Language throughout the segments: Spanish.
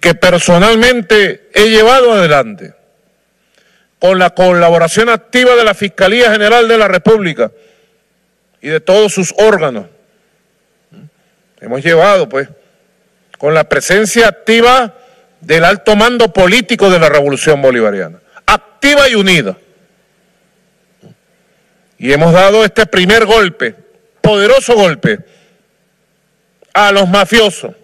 que personalmente he llevado adelante con la colaboración activa de la Fiscalía General de la República y de todos sus órganos. Hemos llevado, pues, con la presencia activa del alto mando político de la Revolución Bolivariana, activa y unida. Y hemos dado este primer golpe, poderoso golpe, a los mafiosos.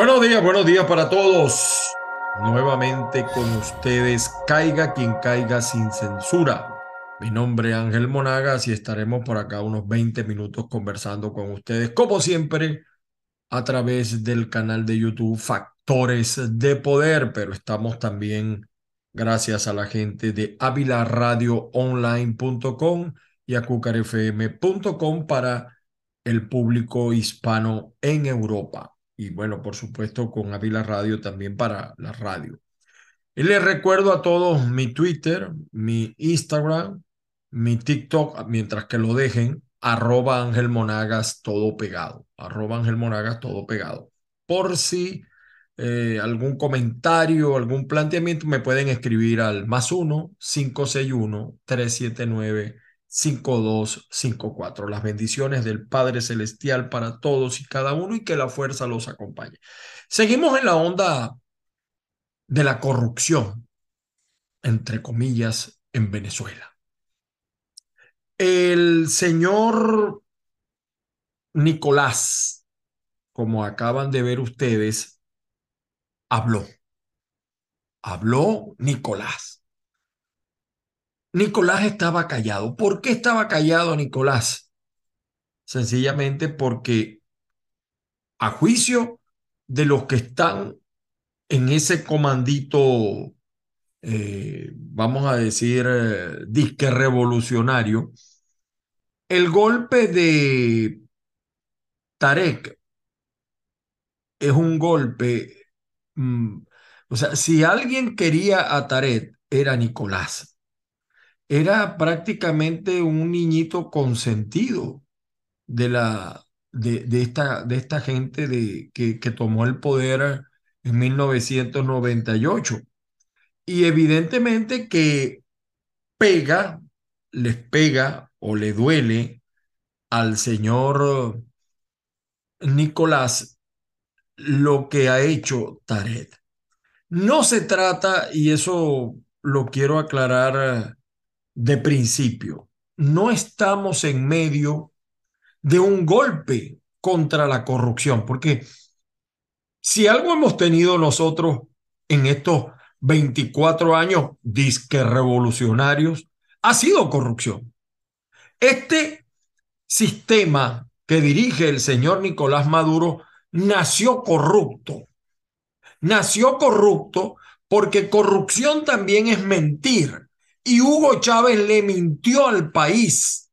Buenos días, buenos días para todos. Nuevamente con ustedes, caiga quien caiga sin censura. Mi nombre es Ángel Monagas y estaremos por acá unos 20 minutos conversando con ustedes, como siempre, a través del canal de YouTube Factores de Poder, pero estamos también gracias a la gente de avilaradioonline.com y a cucarfm.com para el público hispano en Europa. Y bueno, por supuesto, con Avila Radio también para la radio. Y les recuerdo a todos mi Twitter, mi Instagram, mi TikTok, mientras que lo dejen, arroba Ángel Monagas todo pegado, arroba Monagas todo pegado. Por si eh, algún comentario, algún planteamiento, me pueden escribir al más 1-561-379-5254. Las bendiciones del Padre Celestial para todos y cada uno y que la fuerza los acompañe. Seguimos en la onda de la corrupción, entre comillas, en Venezuela. El señor Nicolás, como acaban de ver ustedes, habló. Habló Nicolás. Nicolás estaba callado. ¿Por qué estaba callado Nicolás? Sencillamente porque a juicio de los que están en ese comandito, eh, vamos a decir, eh, disque revolucionario, el golpe de Tarek es un golpe, mm, o sea, si alguien quería a Tarek, era Nicolás. Era prácticamente un niñito consentido de, la, de, esta, de esta gente de, que, que tomó el poder en 1998. Y evidentemente que pega, les pega o le duele al señor Nicolás lo que ha hecho Taret. No se trata, y eso lo quiero aclarar de principio, no estamos en medio de un golpe contra la corrupción, porque si algo hemos tenido nosotros en estos 24 años disque revolucionarios, ha sido corrupción. Este sistema que dirige el señor Nicolás Maduro nació corrupto. Nació corrupto porque corrupción también es mentir. Y Hugo Chávez le mintió al país,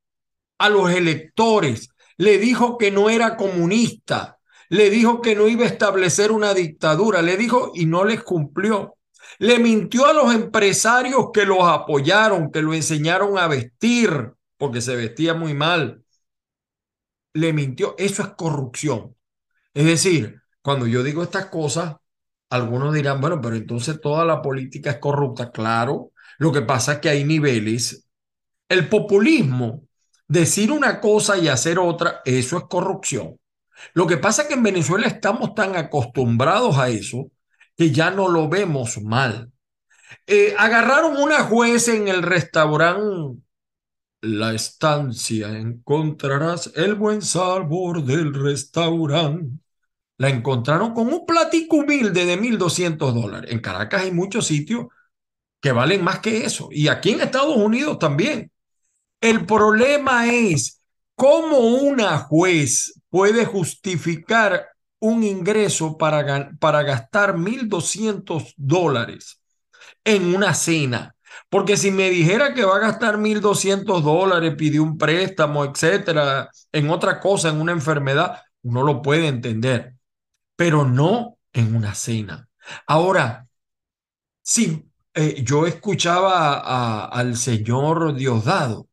a los electores, le dijo que no era comunista, le dijo que no iba a establecer una dictadura, le dijo y no les cumplió. Le mintió a los empresarios que los apoyaron, que lo enseñaron a vestir, porque se vestía muy mal. Le mintió. Eso es corrupción. Es decir, cuando yo digo estas cosas, algunos dirán, bueno, pero entonces toda la política es corrupta. Claro, lo que pasa es que hay niveles. El populismo, decir una cosa y hacer otra, eso es corrupción. Lo que pasa es que en Venezuela estamos tan acostumbrados a eso que ya no lo vemos mal. Eh, agarraron una juez en el restaurante la estancia encontrarás el buen sabor del restaurante. La encontraron con un platico humilde de 1.200 dólares. En Caracas hay muchos sitios que valen más que eso. Y aquí en Estados Unidos también. El problema es cómo una juez puede justificar un ingreso para, para gastar 1.200 dólares en una cena porque si me dijera que va a gastar 1.200 dólares, pidió un préstamo, etcétera, en otra cosa, en una enfermedad, uno lo puede entender, pero no en una cena. Ahora, si eh, yo escuchaba al señor Diosdado,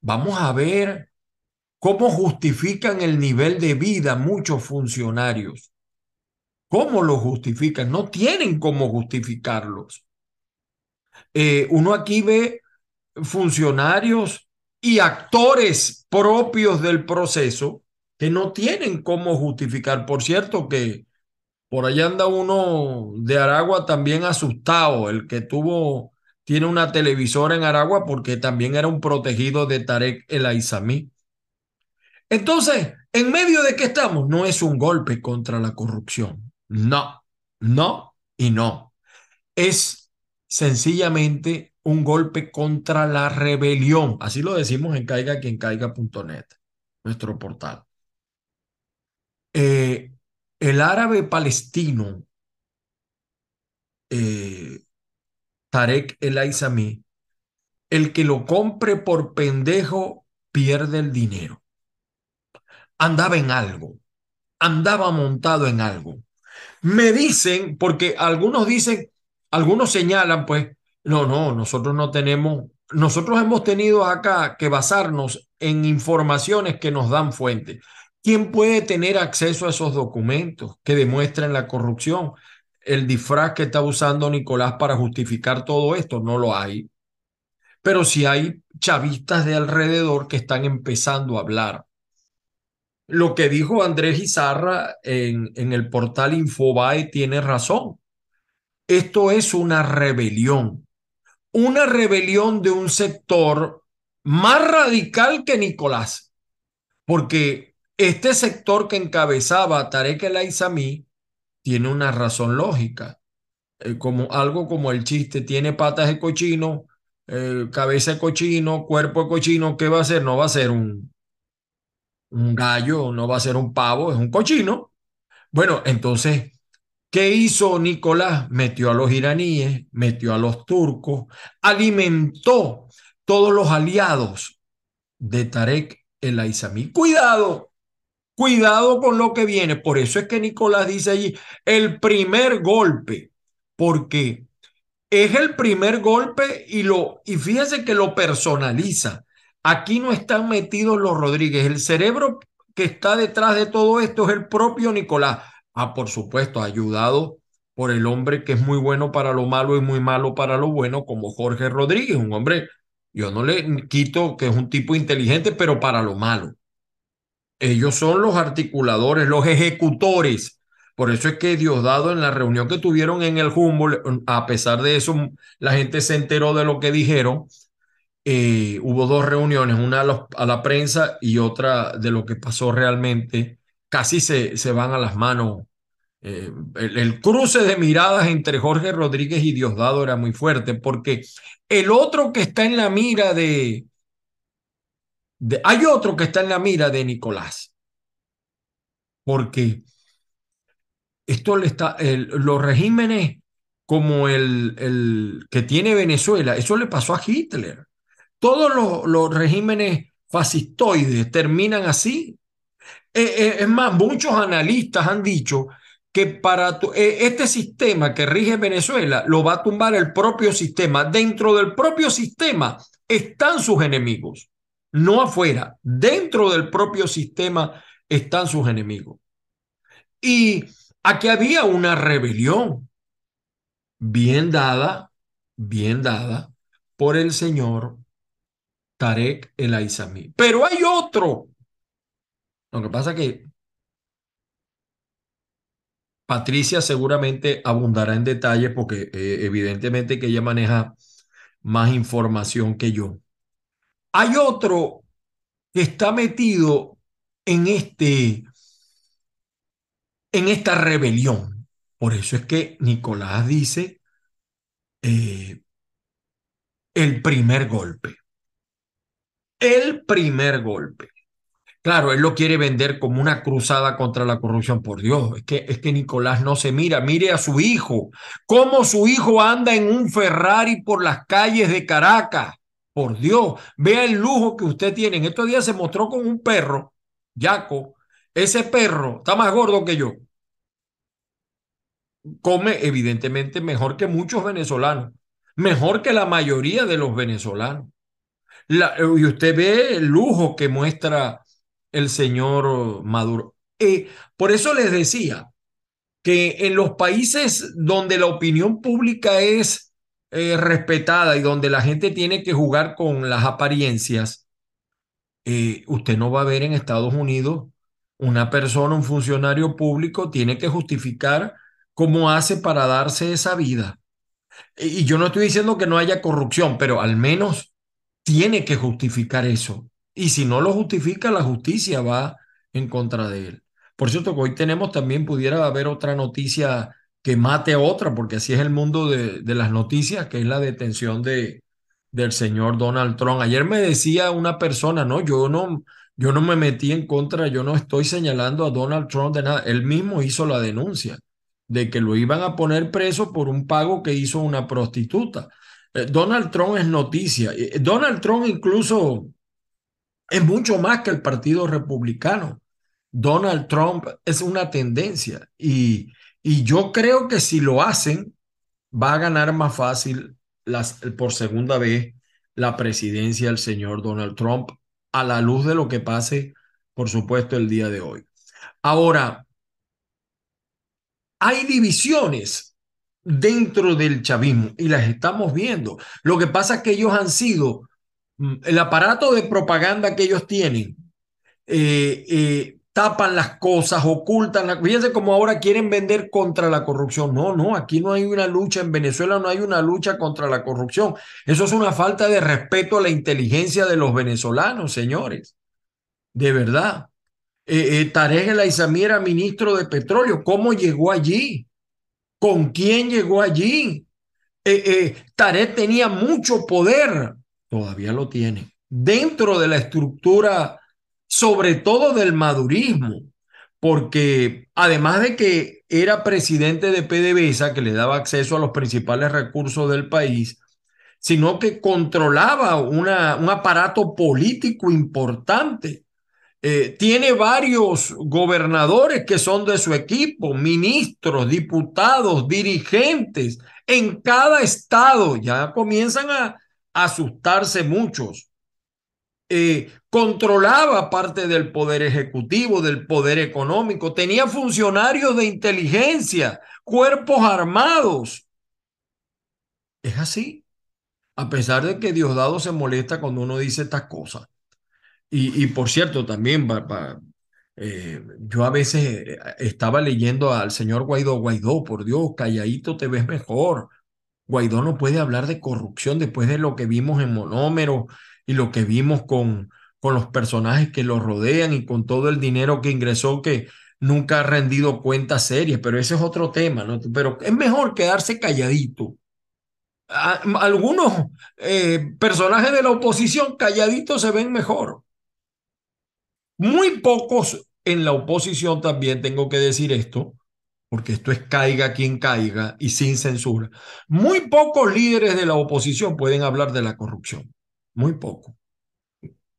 vamos a ver cómo justifican el nivel de vida muchos funcionarios. cómo lo justifican, no tienen cómo justificarlos. Eh, uno aquí ve funcionarios y actores propios del proceso que no tienen cómo justificar. Por cierto que por allá anda uno de Aragua también asustado, el que tuvo, tiene una televisora en Aragua porque también era un protegido de Tarek El Aizamí. Entonces, ¿en medio de qué estamos? No es un golpe contra la corrupción. No, no y no. Es sencillamente un golpe contra la rebelión. Así lo decimos en caiga quien caiga.net, nuestro portal. Eh, el árabe palestino eh, Tarek El Aizami, el que lo compre por pendejo pierde el dinero. Andaba en algo, andaba montado en algo. Me dicen, porque algunos dicen, algunos señalan, pues, no, no, nosotros no tenemos, nosotros hemos tenido acá que basarnos en informaciones que nos dan fuentes. ¿Quién puede tener acceso a esos documentos que demuestran la corrupción? El disfraz que está usando Nicolás para justificar todo esto no lo hay. Pero sí hay chavistas de alrededor que están empezando a hablar. Lo que dijo Andrés Izarra en, en el portal Infobae tiene razón. Esto es una rebelión. Una rebelión de un sector más radical que Nicolás. Porque este sector que encabezaba Tarek El Aizami tiene una razón lógica, eh, como algo como el chiste, tiene patas de cochino, eh, cabeza de cochino, cuerpo de cochino, ¿qué va a ser? No va a ser un, un gallo, no va a ser un pavo, es un cochino. Bueno, entonces, ¿qué hizo Nicolás? Metió a los iraníes, metió a los turcos, alimentó todos los aliados de Tarek el Aizami. Cuidado, Cuidado con lo que viene. Por eso es que Nicolás dice allí el primer golpe, porque es el primer golpe y lo y fíjese que lo personaliza. Aquí no están metidos los Rodríguez. El cerebro que está detrás de todo esto es el propio Nicolás. Ah, por supuesto, ayudado por el hombre que es muy bueno para lo malo y muy malo para lo bueno, como Jorge Rodríguez, un hombre, yo no le quito que es un tipo inteligente, pero para lo malo. Ellos son los articuladores, los ejecutores. Por eso es que Diosdado en la reunión que tuvieron en el Humboldt, a pesar de eso, la gente se enteró de lo que dijeron. Eh, hubo dos reuniones, una a, la prensa y otra de lo que pasó realmente. Casi se, se van a las manos. Eh, el, cruce de miradas entre Jorge Rodríguez y Diosdado era muy fuerte porque el otro que está en la mira de, hay otro que está en la mira de Nicolás, porque esto le está, los regímenes como el, el, que tiene Venezuela, eso le pasó a Hitler. Todos los, los regímenes fascistoides terminan así. Eh, eh, es más, muchos analistas han dicho que para eh, este sistema que rige Venezuela lo va a tumbar el propio sistema. Dentro del propio sistema están sus enemigos no afuera, dentro del propio sistema están sus enemigos. Y aquí había una rebelión bien dada, bien dada por el señor Tarek El Aizami. Pero hay otro. Lo que pasa que Patricia seguramente abundará en detalle porque eh, evidentemente que ella maneja más información que yo. Hay otro que está metido en este en esta rebelión. Por eso es que Nicolás dice eh, el primer golpe. El primer golpe. Claro, él lo quiere vender como una cruzada contra la corrupción. Por Dios, es que, es que Nicolás no se mira. Mire a su hijo. Cómo su hijo anda en un Ferrari por las calles de Caracas. Por Dios, vea el lujo que usted tiene. En estos días se mostró con un perro, Yaco. Ese perro está más gordo que yo. Come evidentemente mejor que muchos venezolanos, mejor que la mayoría de los venezolanos. y usted ve el lujo que muestra el señor Maduro. Eh, por eso les decía que en los países donde la opinión pública es eh, respetada y donde la gente tiene que jugar con las apariencias, eh, usted no va a ver en Estados Unidos una persona, un funcionario público, tiene que justificar cómo hace para darse esa vida. Y yo no estoy diciendo que no haya corrupción, pero al menos tiene que justificar eso. Y si no lo justifica, la justicia va en contra de él. Por cierto, hoy tenemos también, pudiera haber otra noticia que mate a otra, porque así es el mundo de, de las noticias, que es la detención de, del señor Donald Trump. Ayer me decía una persona, no, yo no, yo no me metí en contra, yo no estoy señalando a Donald Trump de nada. Él mismo hizo la denuncia de que lo iban a poner preso por un pago que hizo una prostituta. Eh, Donald Trump es noticia. Eh, Donald Trump incluso es mucho más que el Partido Republicano. Donald Trump es una tendencia y, y yo creo que si lo hacen, va a ganar más fácil las, por segunda vez la presidencia del señor Donald Trump a la luz de lo que pase, por supuesto, el día de hoy. Ahora, hay divisiones dentro del chavismo y las estamos viendo. Lo que pasa es que ellos han sido, mm, el aparato de propaganda que ellos tienen, eh, eh, tapan las cosas, ocultan. La... Fíjense cómo ahora quieren vender contra la corrupción. No, no, aquí no hay una lucha, en Venezuela no hay una lucha contra la corrupción. Eso es una falta de respeto a la inteligencia de los venezolanos, señores. De verdad. Eh, eh, Tarek El Aizami era ministro de petróleo. ¿Cómo llegó allí? ¿Con quién llegó allí? Eh, eh, Tarek tenía mucho poder. Todavía lo tiene. Dentro de la estructura sobre todo del madurismo, porque además de que era presidente de PDVSA, que le daba acceso a los principales recursos del país, sino que controlaba una, un aparato político importante. Eh, tiene varios gobernadores que son de su equipo, ministros, diputados, dirigentes en cada estado. Ya comienzan a asustarse muchos. Eh, controlaba parte del poder ejecutivo, del poder económico, tenía funcionarios de inteligencia, cuerpos armados. Es así, a pesar de que Diosdado se molesta cuando uno dice estas cosas. Y, por cierto, también eh, yo a veces eh, estaba leyendo al señor Guaidó, Guaidó, por Dios, calladito te ves mejor. Guaidó no puede hablar de corrupción después de lo que vimos en Monómero y lo que vimos con, con los personajes que lo rodean y con todo el dinero que ingresó que nunca ha rendido cuentas serias, pero ese es otro tema, ¿no? Pero es mejor quedarse calladito. algunos eh, personajes de la oposición calladitos se ven mejor. Muy pocos en la oposición también tengo que decir esto, porque esto es caiga quien caiga y sin censura. Muy pocos líderes de la oposición pueden hablar de la corrupción muy poco.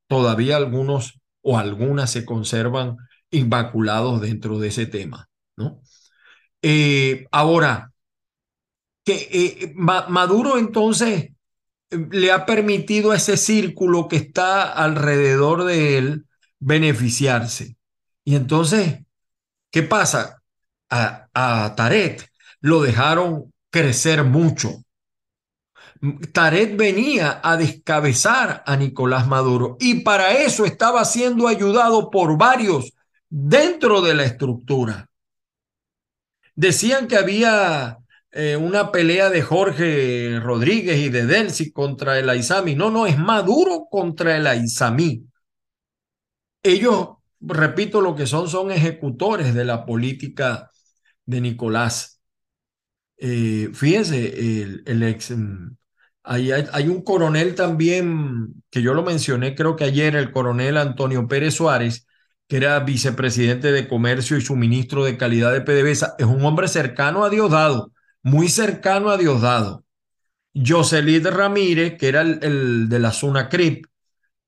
Todavía algunos o algunas se conservan inmaculados dentro de ese tema, ¿no? Eh, ahora, que eh, Maduro entonces le ha permitido a ese círculo que está alrededor de él beneficiarse. Y entonces, ¿qué pasa? A, a Tarek lo dejaron crecer mucho. Taret venía a descabezar a Nicolás Maduro y para eso estaba siendo ayudado por varios dentro de la estructura. Decían que había eh, una pelea de Jorge Rodríguez y de Delcy contra el Aizami. No, no, es Maduro contra el Aizami. Ellos, repito, lo que son son ejecutores de la política de Nicolás. Eh, fíjense, el, el ex hay, un coronel también, que yo lo mencioné creo que ayer, el coronel Antonio Pérez Suárez, que era vicepresidente de Comercio y suministro de calidad de PDVSA, es un hombre cercano a Diosdado, muy cercano a Diosdado. Jocelyn Ramírez, que era el, de la zona CRIP,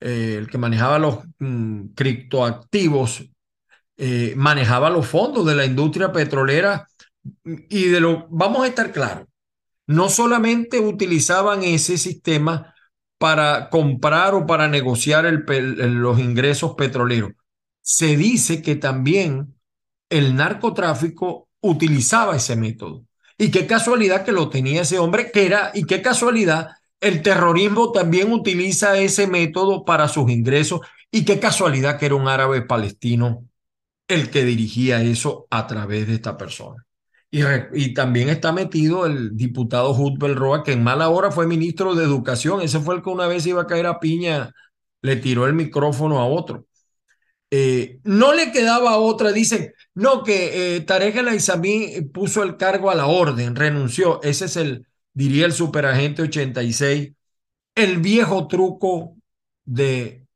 eh, el que manejaba los mm, criptoactivos, eh, manejaba los fondos de la industria petrolera y de lo, vamos a estar claros, no solamente utilizaban ese sistema para comprar o para negociar los ingresos petroleros, se dice que también el narcotráfico utilizaba ese método. Y qué casualidad que lo tenía ese hombre, que era, y qué casualidad, el terrorismo también utiliza ese método para sus ingresos, y qué casualidad que era un árabe palestino el que dirigía eso a través de esta persona. Y, también está metido el diputado Hutbel Roa, que en mala hora fue ministro de Educación. Ese fue el que una vez iba a caer a piña, le tiró el micrófono a otro. Eh, no le quedaba otra, dicen, no, que eh, Tarek puso el cargo a la orden, renunció. Ese es el, diría el superagente 86, el viejo truco de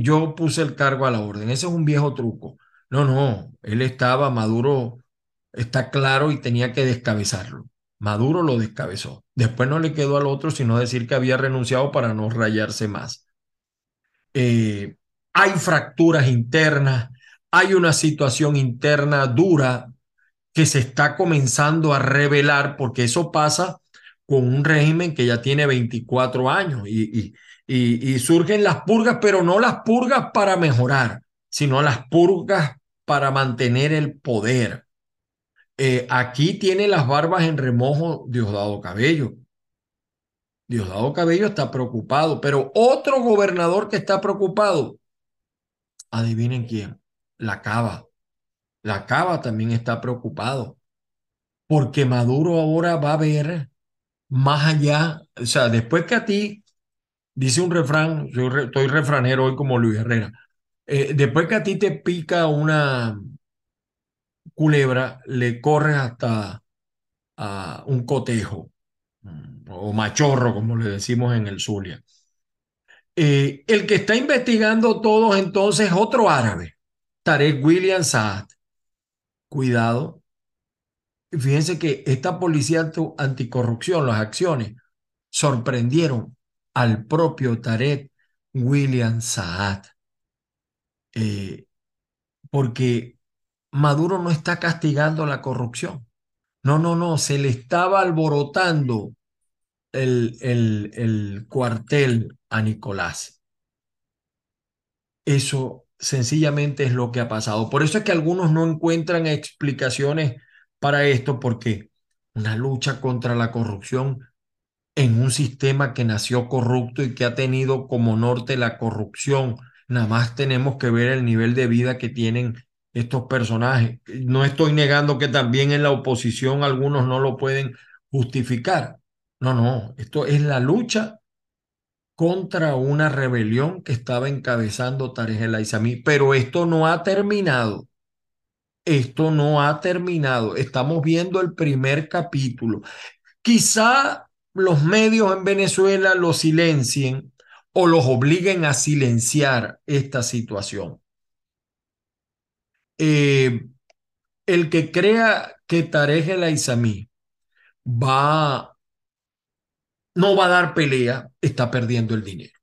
yo puse el cargo a la orden. Ese es un viejo truco. No, no, él estaba, Maduro está claro y tenía que descabezarlo. Maduro lo descabezó. Después no le quedó al otro sino decir que había renunciado para no rayarse más. Eh, hay fracturas internas, hay una situación interna dura que se está comenzando a revelar porque eso pasa con un régimen que ya tiene 24 años y, y, surgen las purgas, pero no las purgas para mejorar, sino las purgas para mantener el poder. Eh, aquí tiene las barbas en remojo Diosdado Cabello. Diosdado Cabello está preocupado, pero otro gobernador que está preocupado, adivinen quién, la Cava. La Cava también está preocupado, porque Maduro ahora va a ver más allá, o sea, después que a ti dice un refrán, yo estoy refranero hoy como Luis Herrera, eh, después que a ti te pica una culebra, le corres hasta a un cotejo mm, o machorro, como le decimos en el Zulia. Eh, el que está investigando todos entonces otro árabe, Tarek William Saad. Cuidado. Fíjense que esta policía anticorrupción, las acciones, sorprendieron al propio Tarek William Saad. Eh, porque Maduro no está castigando la corrupción. No, no, no, se le estaba alborotando el, el, el cuartel a Nicolás. Eso sencillamente es lo que ha pasado. Por eso es que algunos no encuentran explicaciones para esto, porque una lucha contra la corrupción en un sistema que nació corrupto y que ha tenido como norte la corrupción. Nada más tenemos que ver el nivel de vida que tienen estos personajes. No estoy negando que también en la oposición algunos no lo pueden justificar. No, no, esto es la lucha contra una rebelión que estaba encabezando Tarek El Aizami, pero esto no ha terminado. Esto no ha terminado. Estamos viendo el primer capítulo. Quizá los medios en Venezuela lo silencien o los obliguen a silenciar esta situación. Eh, el que crea que Tarek el Aizami va, no va a dar pelea, está perdiendo el dinero.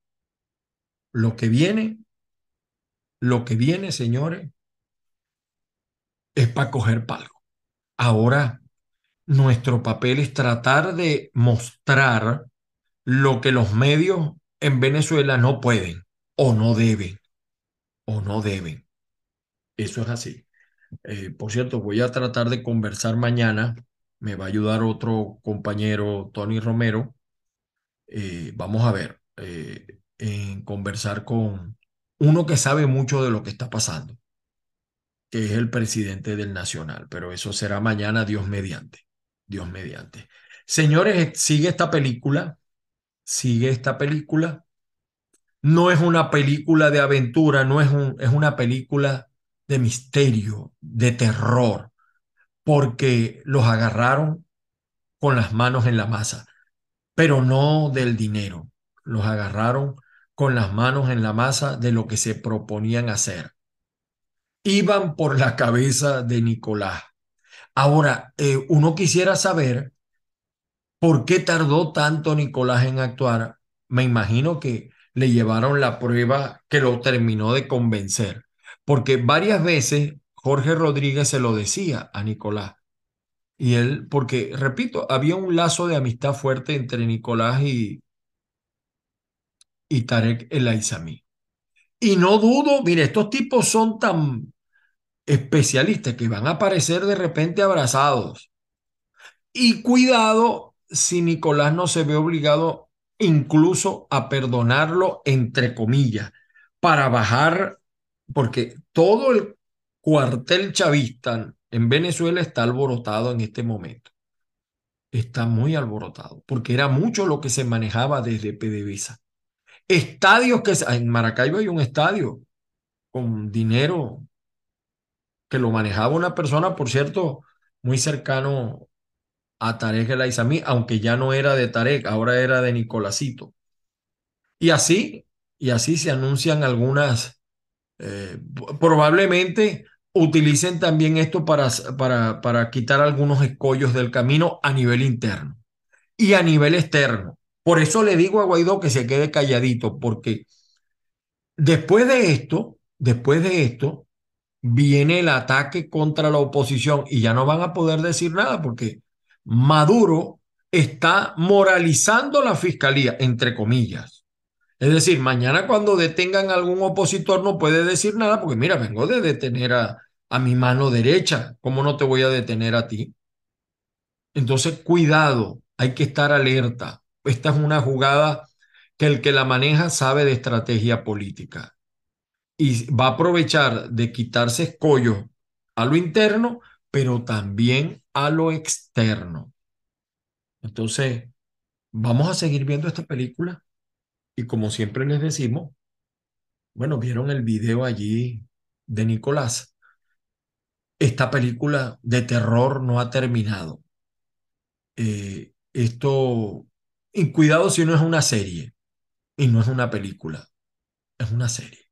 Lo que viene, lo que viene, señores, es para coger palco. Ahora nuestro papel es tratar de mostrar lo que los medios en Venezuela no pueden o no deben, o no deben. Eso es así. Eh, por cierto, voy a tratar de conversar mañana. Me va a ayudar otro compañero, Tony Romero. Eh, vamos a ver, eh, en conversar con uno que sabe mucho de lo que está pasando, que es el presidente del Nacional, pero eso será mañana, Dios mediante. Dios mediante. Señores, sigue esta película, sigue esta película. No es una película de aventura, no es, un, es una película de misterio, de terror, porque los agarraron con las manos en la masa, pero no del dinero. Los agarraron con las manos en la masa de lo que se proponían hacer. Iban por la cabeza de Nicolás Ahora, eh, uno quisiera saber por qué tardó tanto Nicolás en actuar. Me imagino que le llevaron la prueba que lo terminó de convencer, porque varias veces Jorge Rodríguez se lo decía a Nicolás. Y él, porque, repito, había un lazo de amistad fuerte entre Nicolás y, y Tarek El Aizami. Y no dudo, mire, estos tipos son tan especialistas que van a aparecer de repente abrazados. Y cuidado si Nicolás no se ve obligado incluso a perdonarlo, entre comillas, para bajar, porque todo el cuartel chavista en Venezuela está alborotado en este momento. Está muy alborotado, porque era mucho lo que se manejaba desde PDVSA. Estadios que... En Maracaibo hay un estadio con dinero que lo manejaba una persona, por cierto, muy cercano a Tarek El Aizami, aunque ya no era de Tarek, ahora era de Nicolásito. Y así, y así se anuncian algunas, eh, probablemente utilicen también esto para, para, para quitar algunos escollos del camino a nivel interno y a nivel externo. Por eso le digo a Guaidó que se quede calladito, porque después de esto, después de esto, viene el ataque contra la oposición y ya no van a poder decir nada porque Maduro está moralizando la fiscalía, entre comillas. Es decir, mañana cuando detengan a algún opositor no puede decir nada porque mira, vengo de detener a, a mi mano derecha, ¿cómo no te voy a detener a ti? Entonces, cuidado, hay que estar alerta. Esta es una jugada que el que la maneja sabe de estrategia política y va a aprovechar de quitarse escollos a lo interno, pero también a lo externo. Entonces, vamos a seguir viendo esta película y como siempre les decimos, bueno, vieron el video allí de Nicolás esta película de terror no ha terminado. Eh, esto, y cuidado si no es una serie y no es una película, es una serie.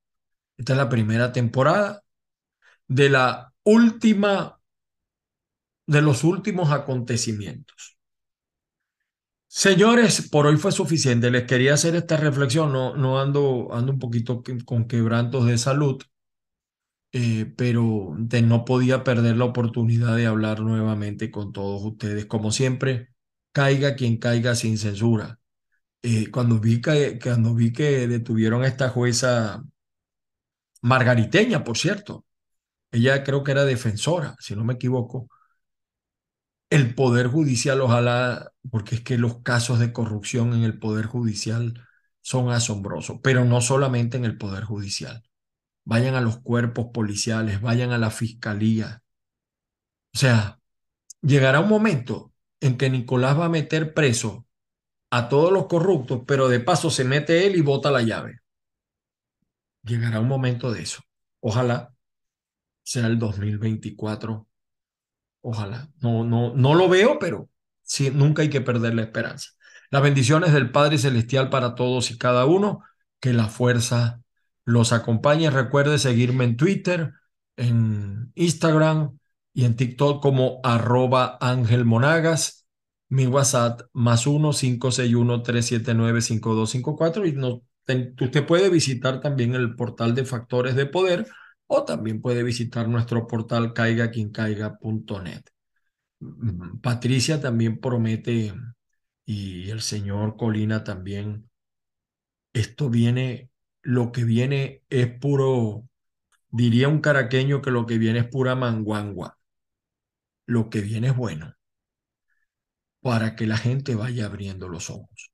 Esta es la primera temporada de la última, de los últimos acontecimientos. Señores, por hoy fue suficiente. Les quería hacer esta reflexión. No, no ando, ando un poquito con quebrantos de salud. Eh, pero no podía perder la oportunidad de hablar nuevamente con todos ustedes. Como siempre, caiga quien caiga sin censura. Eh, cuando, vi que, cuando vi que detuvieron a esta jueza margariteña, por cierto, ella creo que era defensora, si no me equivoco, el Poder Judicial, ojalá, porque es que los casos de corrupción en el Poder Judicial son asombrosos, pero no solamente en el Poder Judicial vayan a los cuerpos policiales, vayan a la fiscalía. O sea, llegará un momento en que Nicolás va a meter preso a todos los corruptos, pero de paso se mete él y bota la llave. Llegará un momento de eso. Ojalá sea el 2024. Ojalá. No, no, no lo veo, pero sí, nunca hay que perder la esperanza. Las bendiciones del Padre Celestial para todos y cada uno. Que la fuerza los acompañe. Recuerde seguirme en Twitter, en Instagram y en TikTok como arroba Ángel Monagas. Mi WhatsApp más 1-561-379-5254 y no, usted puede visitar también el portal de Factores de Poder o también puede visitar nuestro portal caigaquincaiga.net. Mm, Patricia también promete y el señor Colina también. Esto viene, lo que viene es puro, diría un caraqueño que lo que viene es pura manguangua. Lo que viene es bueno para que la gente vaya abriendo los ojos.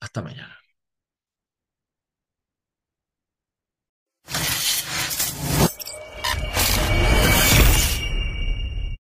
Hasta mañana.